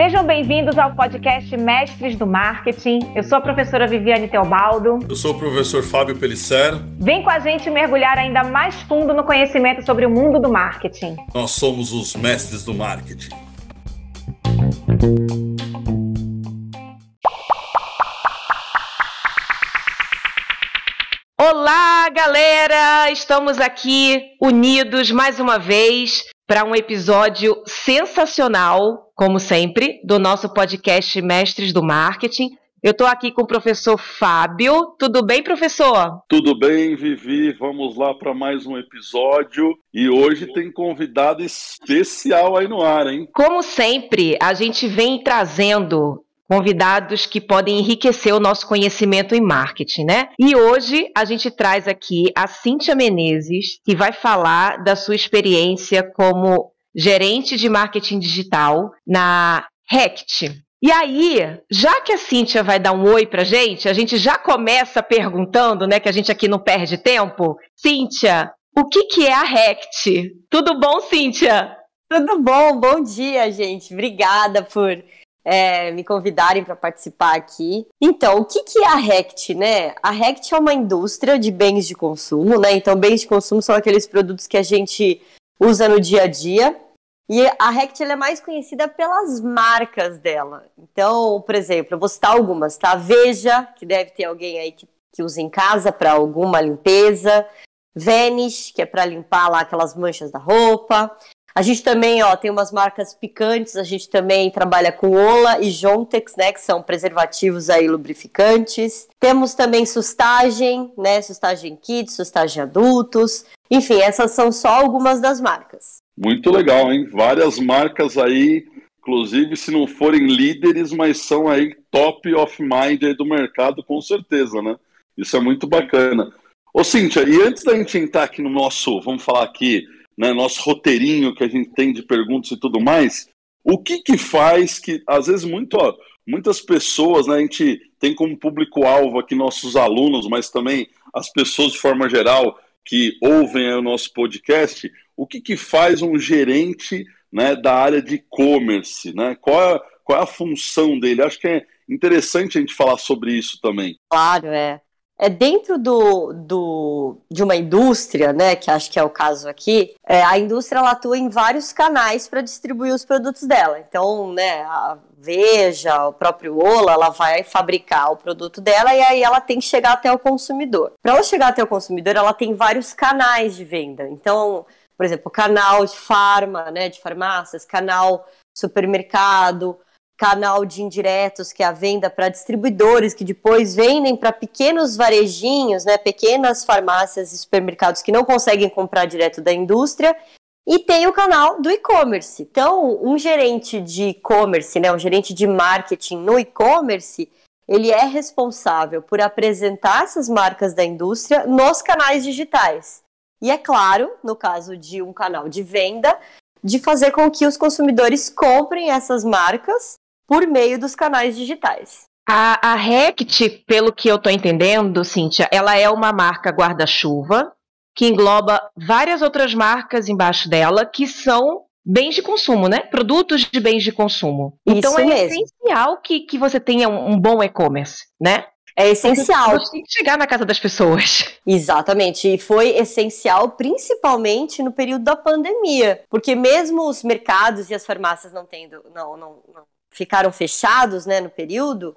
Sejam bem-vindos ao podcast Mestres do Marketing. Eu sou a professora Viviane Teobaldo. Eu sou o professor Fábio Pellicer. Vem com a gente mergulhar ainda mais fundo no conhecimento sobre o mundo do marketing. Nós somos os mestres do marketing. Olá, galera! Estamos aqui unidos mais uma vez para um episódio sensacional, como sempre, do nosso podcast Mestres do Marketing. Eu estou aqui com o professor Fábio. Tudo bem, professor? Tudo bem, Vivi. Vamos lá para mais um episódio. E hoje tem convidado especial aí no ar, hein? Como sempre, a gente vem trazendo convidados que podem enriquecer o nosso conhecimento em marketing, né? E hoje a gente traz aqui a Cíntia Menezes, que vai falar da sua experiência como gerente de marketing digital na Rect. E aí, já que a Cíntia vai dar um oi pra gente, a gente já começa perguntando, né, que a gente aqui não perde tempo. Cíntia, o que, que é a Rect? Tudo bom, Cíntia? Tudo bom, bom dia, gente. Obrigada por é, me convidarem para participar aqui. Então, o que, que é a Rect, né? A Rect é uma indústria de bens de consumo, né? Então, bens de consumo são aqueles produtos que a gente usa no dia a dia. E a Rect é mais conhecida pelas marcas dela. Então, por exemplo, eu vou citar algumas, tá? Veja, que deve ter alguém aí que, que usa em casa para alguma limpeza. Vanish, que é para limpar lá aquelas manchas da roupa. A gente também, ó, tem umas marcas picantes, a gente também trabalha com Ola e Jontex, né, que são preservativos aí lubrificantes. Temos também Sustagem, né, Sustagem Kids, Sustagem Adultos. Enfim, essas são só algumas das marcas. Muito legal, hein? Várias marcas aí, inclusive se não forem líderes, mas são aí top of mind do mercado, com certeza, né? Isso é muito bacana. Ô, Cíntia, e antes da gente entrar aqui no nosso, vamos falar aqui, né, nosso roteirinho que a gente tem de perguntas e tudo mais, o que que faz que, às vezes, muito, ó, muitas pessoas, né, a gente tem como público-alvo aqui nossos alunos, mas também as pessoas de forma geral que ouvem o nosso podcast, o que que faz um gerente né, da área de e-commerce, né? Qual é, qual é a função dele? Acho que é interessante a gente falar sobre isso também. Claro, é é dentro do, do, de uma indústria, né, que acho que é o caso aqui, é, a indústria atua em vários canais para distribuir os produtos dela. Então, né, a Veja, o próprio Ola, ela vai fabricar o produto dela e aí ela tem que chegar até o consumidor. Para ela chegar até o consumidor, ela tem vários canais de venda. Então, por exemplo, canal de farma, né, de farmácias, canal supermercado, canal de indiretos, que é a venda para distribuidores, que depois vendem para pequenos varejinhos, né, pequenas farmácias e supermercados que não conseguem comprar direto da indústria. E tem o canal do e-commerce. Então, um gerente de e-commerce, né, um gerente de marketing no e-commerce, ele é responsável por apresentar essas marcas da indústria nos canais digitais. E é claro, no caso de um canal de venda, de fazer com que os consumidores comprem essas marcas por meio dos canais digitais. A, a Rect, pelo que eu estou entendendo, Cíntia, ela é uma marca guarda-chuva que engloba várias outras marcas embaixo dela que são bens de consumo, né? Produtos de bens de consumo. Isso então é mesmo. essencial que, que você tenha um, um bom e-commerce, né? É essencial. Você tem que chegar na casa das pessoas. Exatamente. E foi essencial, principalmente no período da pandemia. Porque mesmo os mercados e as farmácias não tendo, não, não, não ficaram fechados né, no período,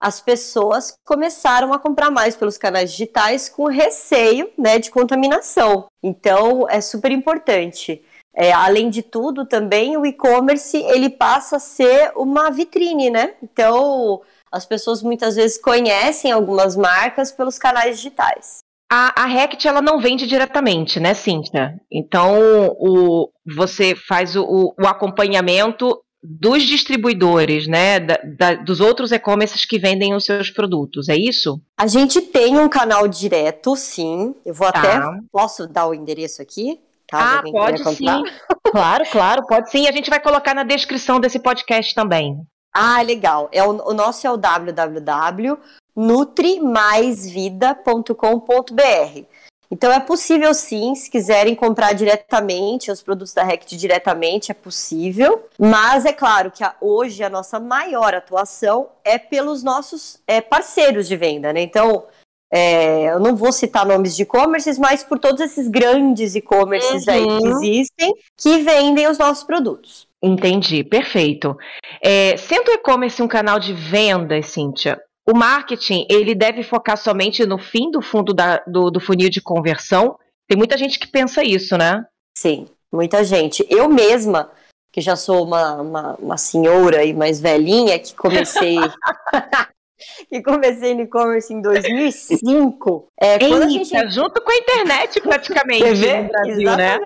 as pessoas começaram a comprar mais pelos canais digitais com receio né, de contaminação. Então, é super importante. É, além de tudo, também o e-commerce ele passa a ser uma vitrine, né? Então, as pessoas muitas vezes conhecem algumas marcas pelos canais digitais. A, a Rect ela não vende diretamente, né, Cíntia? Então, o, você faz o, o acompanhamento dos distribuidores, né, da, da, dos outros e-commerces que vendem os seus produtos, é isso? A gente tem um canal direto, sim. Eu vou tá. até posso dar o endereço aqui. Ah, pode sim. claro, claro, pode sim. A gente vai colocar na descrição desse podcast também. Ah, legal. É o, o nosso é o www.nutrimaisvida.com.br. Então é possível sim, se quiserem comprar diretamente os produtos da Rect diretamente, é possível. Mas é claro que a, hoje a nossa maior atuação é pelos nossos é, parceiros de venda, né? Então é, eu não vou citar nomes de e-commerces, mas por todos esses grandes e-commerces uhum. aí que uhum. existem que vendem os nossos produtos. Entendi, perfeito. É, sendo o e-commerce um canal de venda, Cíntia, o marketing ele deve focar somente no fim do fundo da, do, do funil de conversão? Tem muita gente que pensa isso, né? Sim, muita gente. Eu mesma, que já sou uma, uma, uma senhora e mais velhinha, que comecei que comecei no e-commerce em 2005. É, Eita, quando a gente... junto com a internet praticamente no Brasil, né?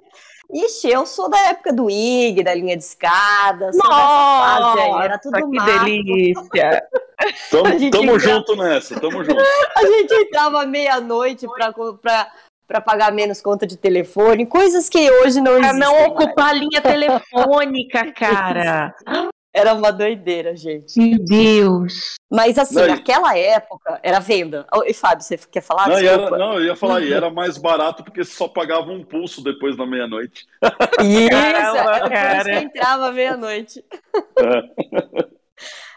Ixi, eu sou da época do IG, da linha de escada, sou Nossa, dessa fase aí, era tudo que mato. delícia! tamo, tamo junto nessa, tamo junto. A gente entrava meia-noite pra, pra, pra pagar menos conta de telefone, coisas que hoje não existem. Pra não ocupar a linha telefônica, cara. Era uma doideira, gente. Meu Deus. Mas assim, não, naquela época era venda. E Fábio, você quer falar? Não, era, não eu ia falar, e era mais barato porque só pagava um pulso depois da meia-noite. Isso, Caramba, era por entrava meia-noite. É.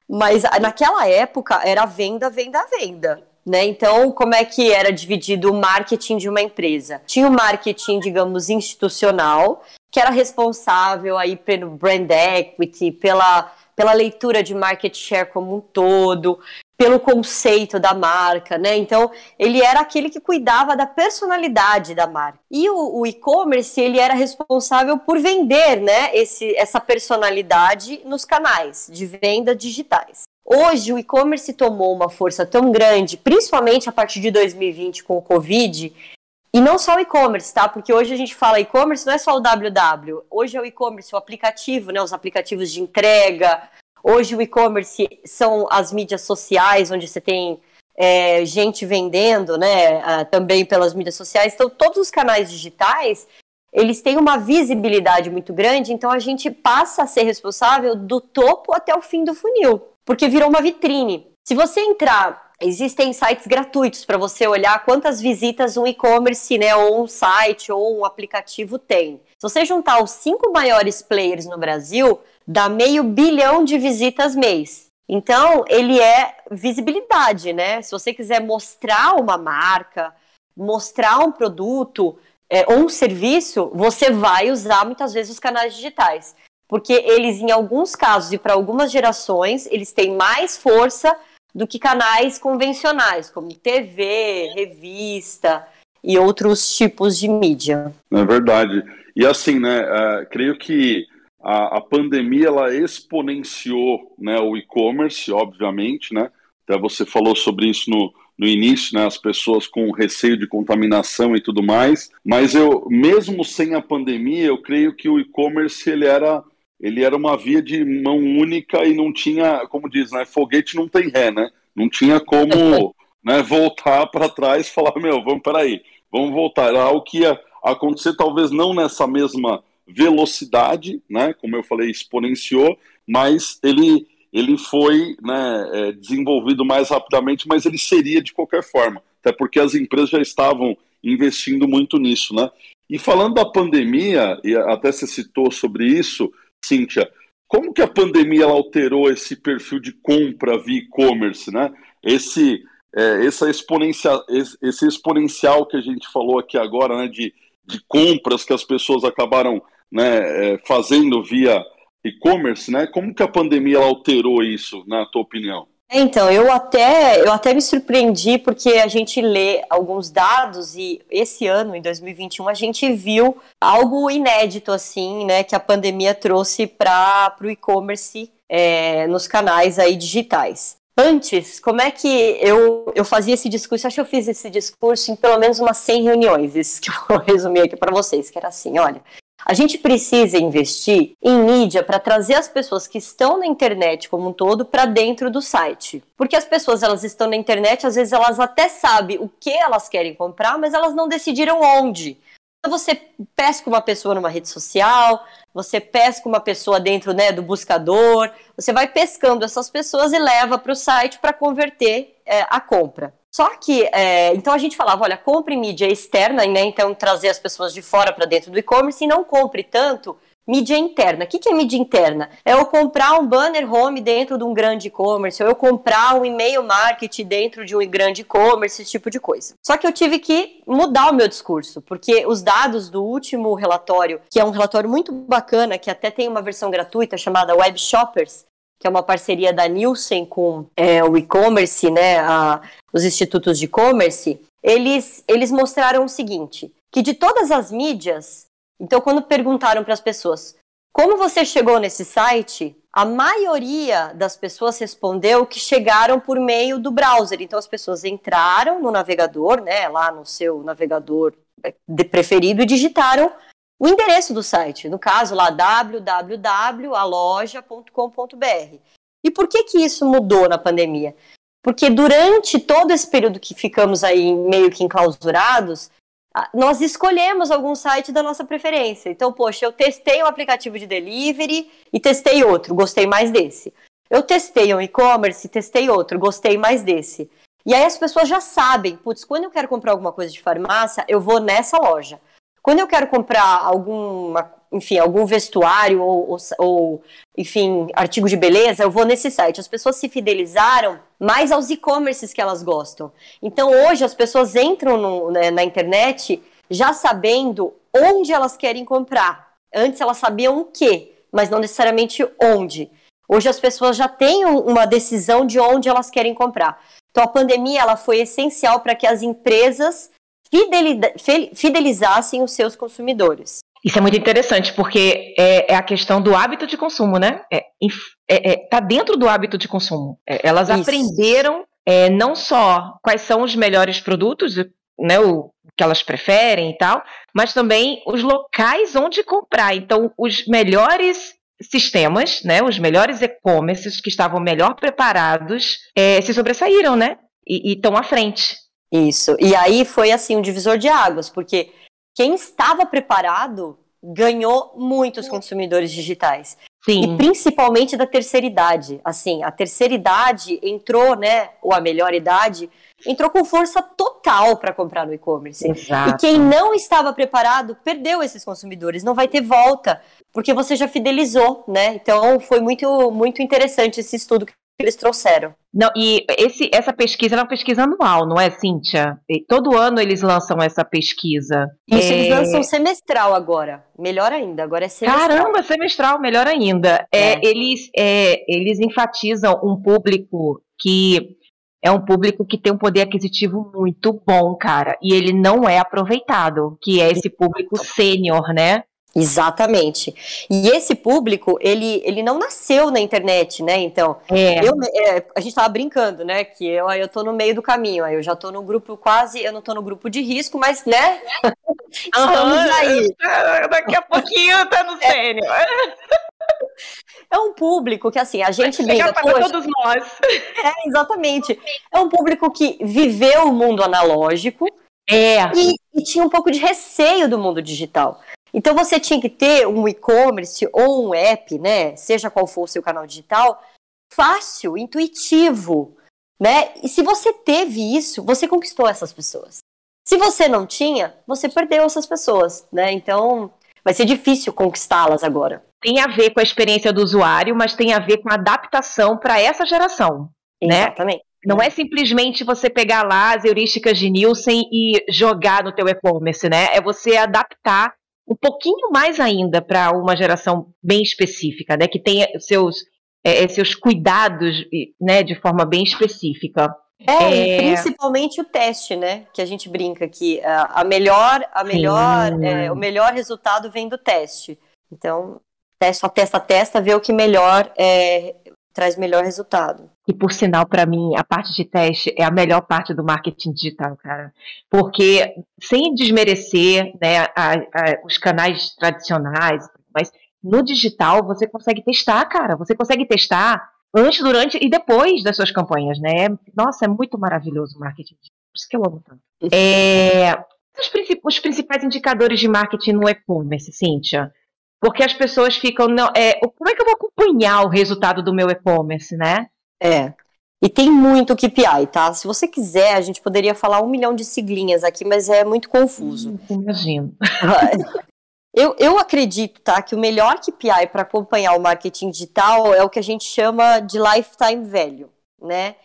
Mas naquela época era venda, venda, venda. Né? Então, como é que era dividido o marketing de uma empresa? Tinha o marketing, digamos, institucional, que era responsável aí pelo brand equity, pela, pela leitura de market share como um todo, pelo conceito da marca, né? Então, ele era aquele que cuidava da personalidade da marca. E o, o e-commerce, ele era responsável por vender, né, esse, essa personalidade nos canais de venda digitais. Hoje, o e-commerce tomou uma força tão grande, principalmente a partir de 2020 com o Covid, e não só o e-commerce, tá? Porque hoje a gente fala e-commerce, não é só o WW. Hoje é o e-commerce, o aplicativo, né? Os aplicativos de entrega. Hoje o e-commerce são as mídias sociais, onde você tem é, gente vendendo, né? Ah, também pelas mídias sociais. Então, todos os canais digitais, eles têm uma visibilidade muito grande. Então, a gente passa a ser responsável do topo até o fim do funil. Porque virou uma vitrine. Se você entrar Existem sites gratuitos para você olhar quantas visitas um e-commerce, né, ou um site ou um aplicativo tem. Se você juntar os cinco maiores players no Brasil, dá meio bilhão de visitas mês. Então, ele é visibilidade, né? Se você quiser mostrar uma marca, mostrar um produto é, ou um serviço, você vai usar muitas vezes os canais digitais. Porque eles, em alguns casos e para algumas gerações, eles têm mais força do que canais convencionais, como TV, revista e outros tipos de mídia. É verdade. E assim, né, uh, creio que a, a, pandemia ela exponenciou né, o e-commerce, obviamente, né? Até você falou sobre isso no, no início, né, as pessoas com receio de contaminação e tudo mais. Mas eu, mesmo sem a pandemia, eu creio que o e-commerce ele era ele era uma via de mão única e não tinha, como diz, né, foguete não tem ré, né? Não tinha como né, voltar para trás e falar, meu, vamos peraí, vamos voltar. Era algo que ia acontecer talvez não nessa mesma velocidade, né? Como eu falei, exponenciou, mas ele ele foi né, é, desenvolvido mais rapidamente, mas ele seria de qualquer forma, até porque as empresas já estavam investindo muito nisso, né? E falando da pandemia, e até você citou sobre isso, Cíntia, como que a pandemia alterou esse perfil de compra via e-commerce, né? Esse, é, essa exponencial, esse exponencial que a gente falou aqui agora, né, de, de compras que as pessoas acabaram né, é, fazendo via e-commerce, né? Como que a pandemia alterou isso, na tua opinião? Então, eu até, eu até me surpreendi porque a gente lê alguns dados e esse ano, em 2021, a gente viu algo inédito, assim, né, que a pandemia trouxe para o e-commerce é, nos canais aí digitais. Antes, como é que eu, eu fazia esse discurso? Acho que eu fiz esse discurso em pelo menos umas 100 reuniões, isso que eu vou resumir aqui para vocês, que era assim, olha, a gente precisa investir em mídia para trazer as pessoas que estão na internet como um todo para dentro do site. Porque as pessoas elas estão na internet, às vezes elas até sabem o que elas querem comprar, mas elas não decidiram onde. Você pesca uma pessoa numa rede social, você pesca uma pessoa dentro né, do buscador, você vai pescando essas pessoas e leva para o site para converter é, a compra. Só que, é, então a gente falava, olha, compre mídia externa, né, então trazer as pessoas de fora para dentro do e-commerce e não compre tanto mídia interna. O que, é mídia interna? É eu comprar um banner home dentro de um grande e-commerce, ou eu comprar um e-mail marketing dentro de um grande e-commerce, esse tipo de coisa. Só que eu tive que mudar o meu discurso, porque os dados do último relatório, que é um relatório muito bacana, que até tem uma versão gratuita chamada Web Shoppers, que é uma parceria da Nielsen com é, o e-commerce, né, a, os institutos de e-commerce, eles, eles mostraram o seguinte, que de todas as mídias, então quando perguntaram para as pessoas, como você chegou nesse site? A maioria das pessoas respondeu que chegaram por meio do browser. Então as pessoas entraram no navegador, né, lá no seu navegador preferido e digitaram o endereço do site, no caso lá www.aloja.com.br. E por que que isso mudou na pandemia? Porque durante todo esse período que ficamos aí meio que enclausurados, nós escolhemos algum site da nossa preferência. Então, poxa, eu testei um aplicativo de delivery e testei outro, gostei mais desse. Eu testei um e-commerce, testei outro, gostei mais desse. E aí as pessoas já sabem, putz, quando eu quero comprar alguma coisa de farmácia, eu vou nessa loja. Quando eu quero comprar alguma, enfim, algum vestuário ou, ou, ou, enfim, artigo de beleza, eu vou nesse site. As pessoas se fidelizaram mais aos e-commerces que elas gostam. Então, hoje, as pessoas entram no, né, na internet já sabendo onde elas querem comprar. Antes, elas sabiam o que, mas não necessariamente onde. Hoje, as pessoas já têm uma decisão de onde elas querem comprar. Então, a pandemia ela foi essencial para que as empresas fidelizassem os seus consumidores. Isso é muito interessante, porque é, é a questão do hábito de consumo, né? É, é, é tá dentro do hábito de consumo. É, elas Isso. aprenderam é, não só quais são os melhores produtos, né, o que elas preferem e tal, mas também os locais onde comprar. Então, os melhores sistemas, né, os melhores e-commerces que estavam melhor preparados, se sobressaíram, né? E estão à frente. Isso. E aí foi assim um divisor de águas, porque quem estava preparado ganhou muitos consumidores digitais. Sim. E principalmente da terceira idade. Assim, a terceira idade entrou, né, ou a melhor idade, entrou com força total para comprar no e-commerce. E quem não estava preparado perdeu esses consumidores, não vai ter volta, porque você já fidelizou, né? Então foi muito muito interessante esse estudo que eles trouxeram. Não, e esse, essa pesquisa é uma pesquisa anual, não é, Cíntia? E todo ano eles lançam essa pesquisa. Isso, é... eles lançam semestral agora. Melhor ainda, agora é semestral. Caramba, semestral, melhor ainda. É. é eles, é, eles enfatizam um público que é um público que tem um poder aquisitivo muito bom, cara, e ele não é aproveitado, que é esse público sênior, né? Exatamente. E esse público, ele, ele não nasceu na internet, né? Então, é. Eu, é, a gente estava brincando, né? Que eu, eu tô no meio do caminho, aí eu já tô no grupo quase, eu não tô no grupo de risco, mas, né? Estamos aí. Daqui a pouquinho tá no é. sênior. É um público que, assim, a gente brinca... Para todos nós. É, exatamente. É um público que viveu o mundo analógico, é. E, e, tinha um pouco de receio do mundo digital. Então você tinha que ter um e-commerce ou um app, né, seja qual for o seu canal digital, fácil, intuitivo, né? E se você teve isso, você conquistou essas pessoas. Se você não tinha, você perdeu essas pessoas, né? Então, vai ser difícil conquistá-las agora. Tem a ver com a experiência do usuário, mas tem a ver com a adaptação para essa geração, né? Exatamente. Não é simplesmente você pegar lá as heurísticas de Nielsen e jogar no teu e-commerce, né? É você adaptar um pouquinho mais ainda para uma geração bem específica, né, que tenha seus, é, é, seus cuidados né, de forma bem específica. É, é... principalmente o teste, né? Que a gente brinca que a melhor, a melhor, é, o melhor resultado vem do teste. Então, testa, testa, testa, vê o que melhor é, traz melhor resultado. E por sinal, para mim, a parte de teste é a melhor parte do marketing digital, cara. Porque sem desmerecer né, a, a, os canais tradicionais, mas no digital você consegue testar, cara. Você consegue testar antes, durante e depois das suas campanhas, né? Nossa, é muito maravilhoso o marketing digital. Por isso que eu amo tanto. É, os principais indicadores de marketing no e-commerce, Cíntia? Porque as pessoas ficam, não, é, como é que eu vou acompanhar o resultado do meu e-commerce, né? É. E tem muito KPI, tá? Se você quiser, a gente poderia falar um milhão de siglinhas aqui, mas é muito confuso. Hum, imagino. Eu, eu acredito, tá, que o melhor KPI para acompanhar o marketing digital é o que a gente chama de lifetime value, né?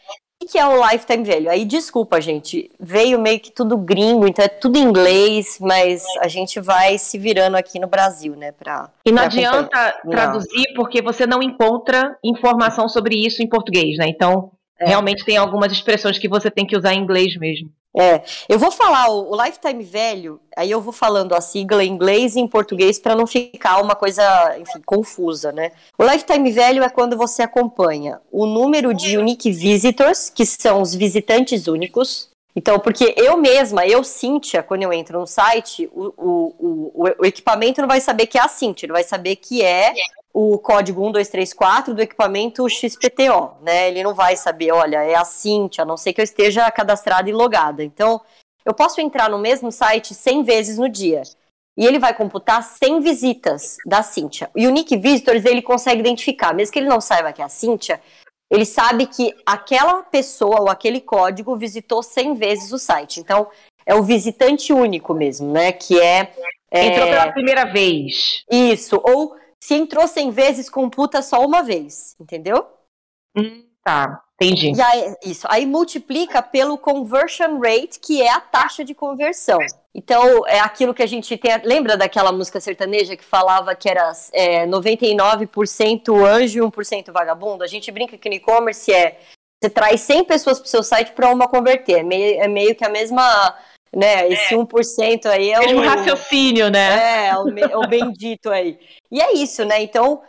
Que é o lifetime value? Aí, desculpa, gente, veio meio que tudo gringo, então é tudo em inglês, mas a gente vai se virando aqui no Brasil, né? Pra, e não adianta traduzir não. porque você não encontra informação sobre isso em português, né? Então, é. realmente tem algumas expressões que você tem que usar em inglês mesmo. É, eu vou falar o, o lifetime velho, aí eu vou falando a sigla em inglês e em português para não ficar uma coisa, enfim, confusa, né? O lifetime velho é quando você acompanha o número de unique visitors, que são os visitantes únicos. Então, porque eu mesma, eu, Cíntia, quando eu entro no site, o, o, o, o equipamento não vai saber que é a Cíntia, ele vai saber que é o código 1234 do equipamento XPTO, né? Ele não vai saber, olha, é a Cintia, a não ser que eu esteja cadastrada e logada. Então, eu posso entrar no mesmo site 100 vezes no dia. E ele vai computar 100 visitas da Cintia. E o Nick Visitors, ele consegue identificar, mesmo que ele não saiba que é a Cintia, ele sabe que aquela pessoa ou aquele código visitou 100 vezes o site. Então, é o visitante único mesmo, né? Que é. é... Entrou pela primeira vez. Isso. Ou se entrou 100 vezes, computa só uma vez, entendeu? Hum, tá, entendi. E aí, isso, aí multiplica pelo conversion rate, que é a taxa de conversão. Então, é aquilo que a gente tem. Lembra daquela música sertaneja que falava que era é, 99% anjo e 1% vagabundo? A gente brinca que no e-commerce é. Você traz 100 pessoas para o seu site para uma converter. É meio, é meio que a mesma né? Esse é. 1% aí é Mesmo o raciocínio, né? É, o, o bendito aí. E é isso, né? Então,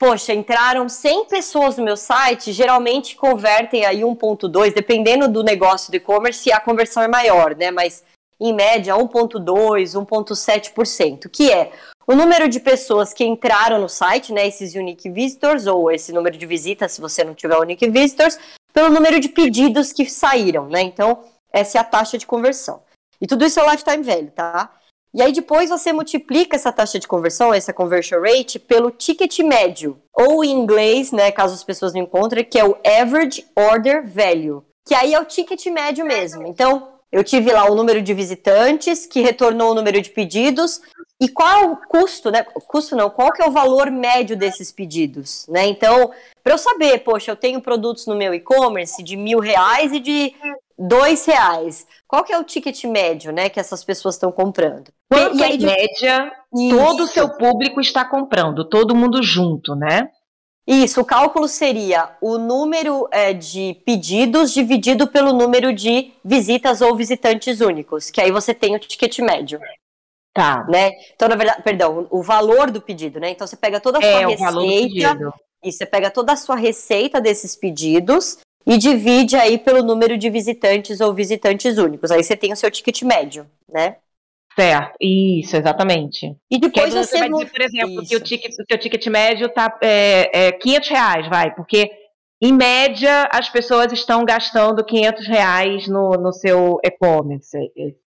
poxa, entraram 100 pessoas no meu site, geralmente convertem aí 1.2, dependendo do negócio do e-commerce, a conversão é maior, né? Mas em média 1.2, 1.7%, que é o número de pessoas que entraram no site, né, esses unique visitors ou esse número de visitas, se você não tiver unique visitors, pelo número de pedidos que saíram, né? Então, essa é a taxa de conversão. E tudo isso é lifetime value, tá? E aí depois você multiplica essa taxa de conversão, essa conversion rate, pelo ticket médio. Ou em inglês, né, caso as pessoas não encontrem, que é o average order value. Que aí é o ticket médio mesmo. Então, eu tive lá o número de visitantes, que retornou o número de pedidos, e qual é o custo, né? Custo não, qual que é o valor médio desses pedidos, né? Então, para eu saber, poxa, eu tenho produtos no meu e-commerce de mil reais e de dois reais. Qual que é o ticket médio, né, que essas pessoas estão comprando? Quanto e, aí, em média, Isso. todo o seu público está comprando, todo mundo junto, né? Isso, o cálculo seria o número é, de pedidos dividido pelo número de visitas ou visitantes únicos, que aí você tem o ticket médio. Tá. Né? Então, na verdade, perdão, o valor do pedido, né? Então você pega toda a sua é, receita. E você pega toda a sua receita desses pedidos e divide aí pelo número de visitantes ou visitantes únicos. Aí você tem o seu ticket médio, né? Certo, isso, exatamente. E depois você, você vai dizer, por exemplo, isso. que o ticket, o seu ticket médio está é, é 500 reais, vai, porque em média as pessoas estão gastando 500 reais no, no seu e-commerce.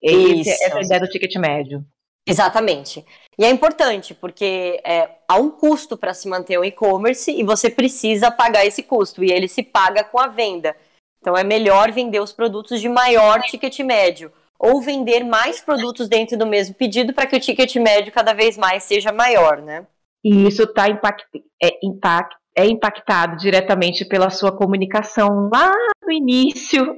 Essa é a ideia do ticket médio. Exatamente. E é importante, porque é, há um custo para se manter um e-commerce e você precisa pagar esse custo, e ele se paga com a venda. Então é melhor vender os produtos de maior ticket médio, ou vender mais produtos dentro do mesmo pedido para que o ticket médio cada vez mais seja maior, né? E isso tá impact, é, impact, é impactado diretamente pela sua comunicação lá no início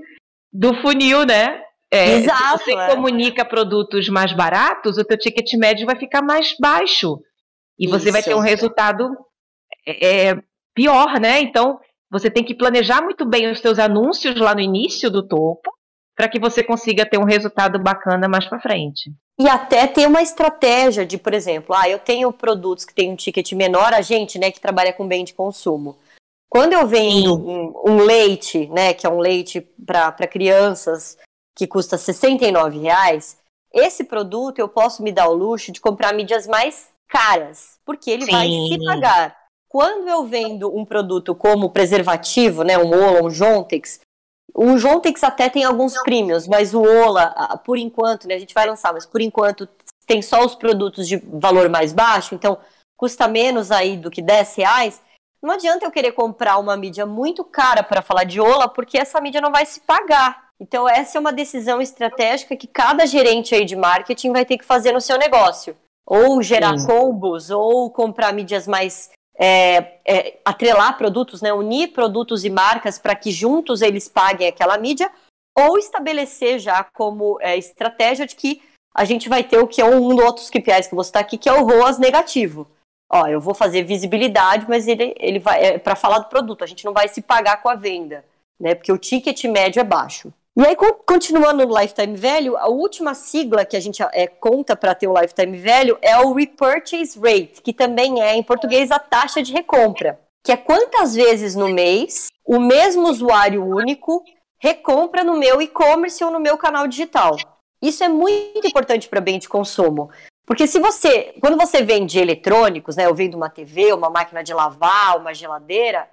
do funil, né? É, Exato, se você é. comunica produtos mais baratos, o teu ticket médio vai ficar mais baixo. E você vai ter um resultado é, é, pior, né? Então, você tem que planejar muito bem os seus anúncios lá no início do topo, para que você consiga ter um resultado bacana mais para frente. E até ter uma estratégia de, por exemplo, ah, eu tenho produtos que têm um ticket menor, a gente, né, que trabalha com bem de consumo. Quando eu vendo um, um, leite, né, que é um leite para crianças, que custa 69 reais, esse produto eu posso me dar o luxo de comprar mídias mais caras, porque ele Sim. vai se pagar. Quando eu vendo um produto como preservativo, né, um Ola, um Jontex, O Jontex até tem alguns premiums, mas o Ola, por enquanto, né, a gente vai lançar, mas por enquanto tem só os produtos de valor mais baixo, então custa menos aí do que 10 reais. Não adianta eu querer comprar uma mídia muito cara para falar de Ola, porque essa mídia não vai se pagar. Então, essa é uma decisão estratégica que cada gerente aí de marketing vai ter que fazer no seu negócio. Ou gerar Sim. combos, ou comprar mídias mais é, é, atrelar produtos, né, unir produtos e marcas para que juntos eles paguem aquela mídia, ou estabelecer já como é, estratégia de que a gente vai ter o que é um dos outros KPIs que você está aqui, que é o ROAS negativo. Ó, eu vou fazer visibilidade, mas ele, ele vai é, para falar do produto, a gente não vai se pagar com a venda, né? Porque o ticket médio é baixo. E aí, continuando no lifetime value, a última sigla que a gente é, conta para ter o lifetime value é o repurchase rate, que também é, em português, a taxa de recompra, que é quantas vezes no mês o mesmo usuário único recompra no meu e-commerce ou no meu canal digital. Isso é muito importante para bem de consumo. Porque se você, quando você vende eletrônicos, né, eu vendo uma TV, uma máquina de lavar, uma geladeira,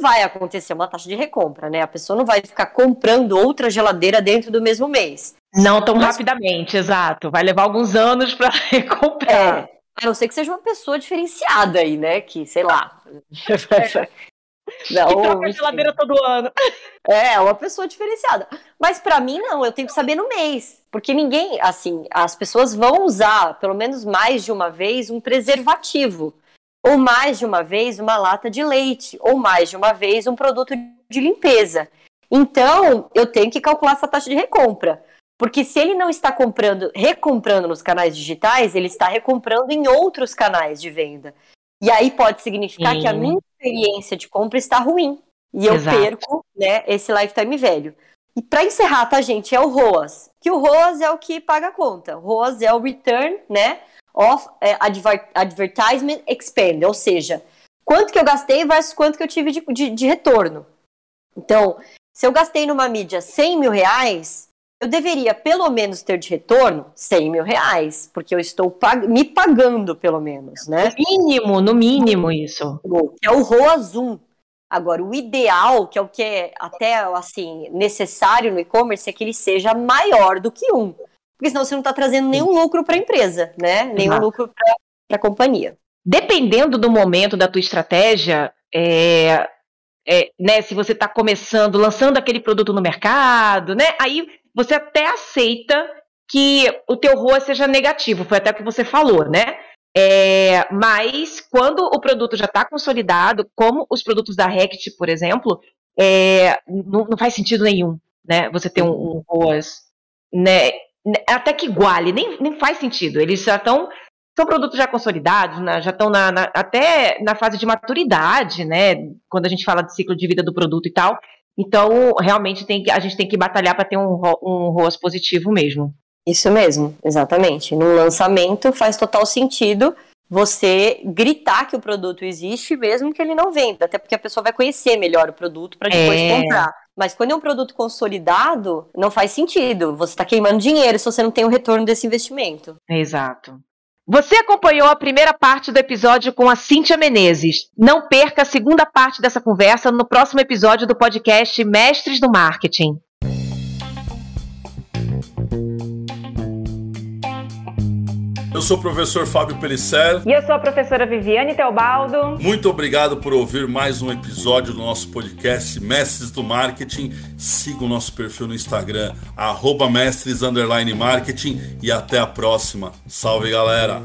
vai acontecer uma taxa de recompra, né? A pessoa não vai ficar comprando outra geladeira dentro do mesmo mês. Não tão Mas... rapidamente, exato. Vai levar alguns anos para recomprar. É, a não ser que seja uma pessoa diferenciada aí, né? Que, sei lá. É. Não, que troca a geladeira todo ano. É, uma pessoa diferenciada. Mas para mim, não, eu tenho que saber no mês. Porque ninguém, assim, as pessoas vão usar, pelo menos mais de uma vez, um preservativo ou mais de uma vez uma lata de leite, ou mais de uma vez um produto de limpeza. Então, eu tenho que calcular essa taxa de recompra. Porque se ele não está comprando, recomprando nos canais digitais, ele está recomprando em outros canais de venda. E aí pode significar Sim. que a minha experiência de compra está ruim. E eu Exato. perco né, esse lifetime velho. E para encerrar, tá, gente, é o ROAS. Que o ROAS é o que paga a conta. O ROAS é o return, né? Of é, adver, advertisement expand, ou seja, quanto que eu gastei versus quanto que eu tive de, de, de retorno. Então, se eu gastei numa mídia 100 mil reais, eu deveria pelo menos ter de retorno 100 mil reais, porque eu estou pag me pagando pelo menos, né? No mínimo, no mínimo isso. É o ROAS 1. Agora, o ideal, que é o que é até assim necessário no e-commerce, é que ele seja maior do que um porque senão você não está trazendo nenhum lucro para a empresa, né? Nenhum lucro para a companhia. Dependendo do momento da tua estratégia, é, é, né, se você está começando, lançando aquele produto no mercado, né, aí você até aceita que o teu ROA seja negativo, foi até o que você falou, né? É, mas quando o produto já está consolidado, como os produtos da Rect, por exemplo, é, não, não, faz sentido nenhum, né? Você ter um, um ROAS né, até que iguale, nem, nem faz sentido. Eles já estão são produtos já consolidados, né, já estão na, na, até na fase de maturidade, né? Quando a gente fala de ciclo de vida do produto e tal. Então, realmente tem que, a gente tem que batalhar para ter um, um ROAS positivo mesmo. Isso mesmo, exatamente. No lançamento faz total sentido você gritar que o produto existe, mesmo que ele não venda, até porque a pessoa vai conhecer melhor o produto para depois é. comprar. Mas quando é um produto consolidado, não faz sentido. Você está queimando dinheiro se você não tem o retorno desse investimento. Exato. Você acompanhou a primeira parte do episódio com a Cíntia Menezes. Não perca a segunda parte dessa conversa no próximo episódio do podcast Mestres do Marketing. Eu sou o professor Fábio Pelisser. E eu sou a professora Viviane Teobaldo. Muito obrigado por ouvir mais um episódio do nosso podcast Mestres do Marketing. Siga o nosso perfil no Instagram, arroba mestres marketing e até a próxima. Salve galera!